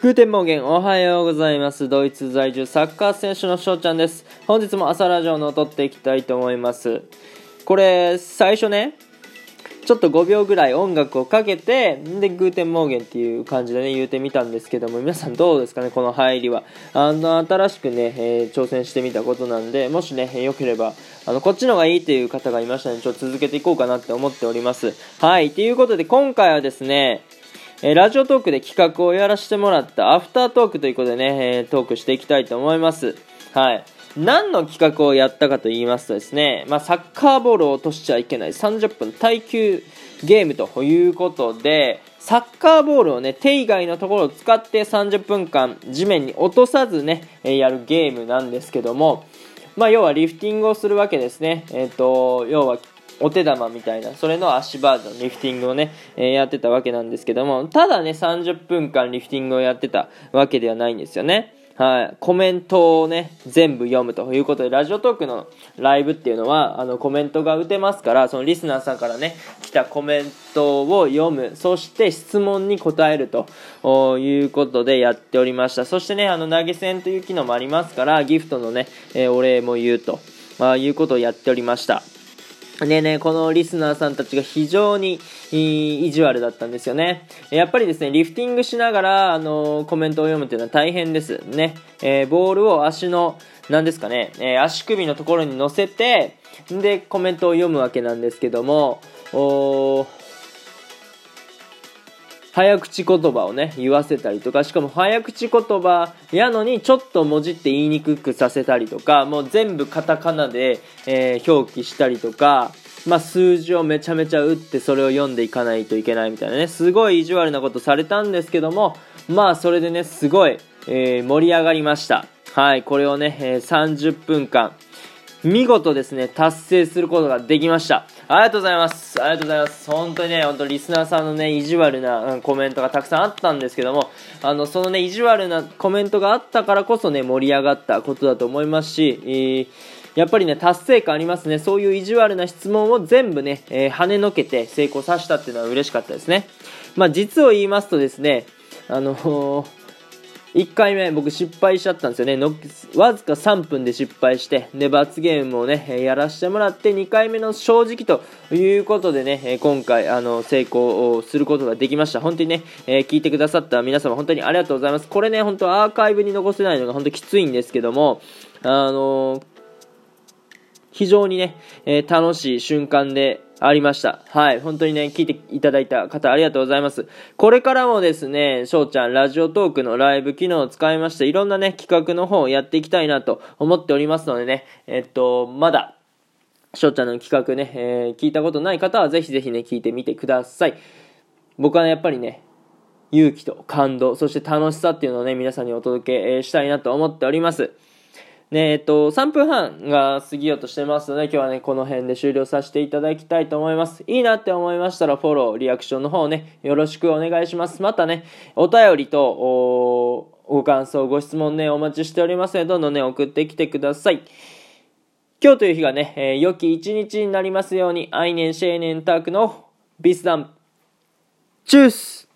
Guten Morgen おはようございます。ドイツ在住サッカー選手の翔ちゃんです。本日も朝ラジオの撮っていきたいと思います。これ、最初ね、ちょっと5秒ぐらい音楽をかけて、で、 Guten Morgen っていう感じでね、言うてみたんですけども、皆さんどうですかね、この入りは。あの、新しくね、えー挑戦してみたことなんで、もしね、良ければ、あの、こっちの方がいいっていう方がいましたので、ちょっと続けていこうかなって思っております。はい、ということで、今回はですね、えラジオトークで企画をやらせてもらったアフタートークということでね、えトークしていきたいと思います。はい。何の企画をやったかと言いますとですね、まあ、サッカーボールを落としちゃいけない30分耐久ゲームということで、サッカーボールをね、手以外のところを使って30分間地面に落とさずね、えやるゲームなんですけども、まあ、要はリフティングをするわけですね。えっ、と、要はお手玉みたいな、それの足バージョン、リフティングをね、えーやってたわけなんですけども、ただね、30分間リフティングをやってたわけではないんですよね。はい。コメントをね、全部読むということで、ラジオトークのライブっていうのは、あの、コメントが打てますから、そのリスナーさんからね、来たコメントを読む、そして質問に答えるということでやっておりました。そしてね、あの、投げ銭という機能もありますから、ギフトのね、えーお礼も言うと、まあ、いうことをやっておりました。ねえねえこのリスナーさんたちが非常に意地悪だったんですよね。やっぱりですね、リフティングしながら、あのコメントを読むというのは大変です。ね。えーボールを足の、何ですかね、えー足首のところに乗せて、で、コメントを読むわけなんですけども、おー早口言葉をね、言わせたりとか、しかも早口言葉やのにちょっと文字って言いにくくさせたりとか、もう全部カタカナで、えー表記したりとか、まあ、数字をめちゃめちゃ打ってそれを読んでいかないといけないみたいなね、すごい意地悪なことされたんですけども、まあ、それでね、すごい、えー盛り上がりました。はい、これをね、えー30分間、見事ですね、達成することができました。ありがとうございます。ありがとうございます。本当にね、本当リスナーさんのね、意地悪な、コメントがたくさんあったんですけども、あの、そのね、意地悪なコメントがあったからこそね、盛り上がったことだと思いますし、えーやっぱりね、達成感ありますね。そういう意地悪な質問を全部ね、えー跳ねのけて成功させたっていうのは嬉しかったですね。まあ、実を言いますとですね、あの1回目僕失敗しちゃったんですよね。のわずか3分で失敗してで罰ゲームをねやらせてもらって2回目の正直ということでね今回あの成功をすることができました。本当にね、えー聞いてくださった皆様本当にありがとうございます。これね本当アーカイブに残せないのが本当きついんですけどもあのー非常にね、えー楽しい瞬間でありました。はい。本当にね、聞いていただいた方ありがとうございます。これからもですね、翔ちゃん、ラジオトークのライブ機能を使いまして、いろんなね、企画の方をやっていきたいなと思っておりますのでね、えっと、まだ、翔ちゃんの企画ね、えー聞いたことない方はぜひぜひね、聞いてみてください。僕はね、やっぱりね、勇気と感動、そして楽しさっていうのをね、皆さんにお届けしたいなと思っております。ねえっと、3分半が過ぎようとしてますので、今日はね、この辺で終了させていただきたいと思います。いいなって思いましたら、フォロー、リアクションの方ね、よろしくお願いします。またね、お便りと、おご感想、ご質問ね、お待ちしておりますので、どんどんね、送ってきてください。今日という日がね、えー良き一日になりますように、アイネンシェーネンタークのビスダン。チュース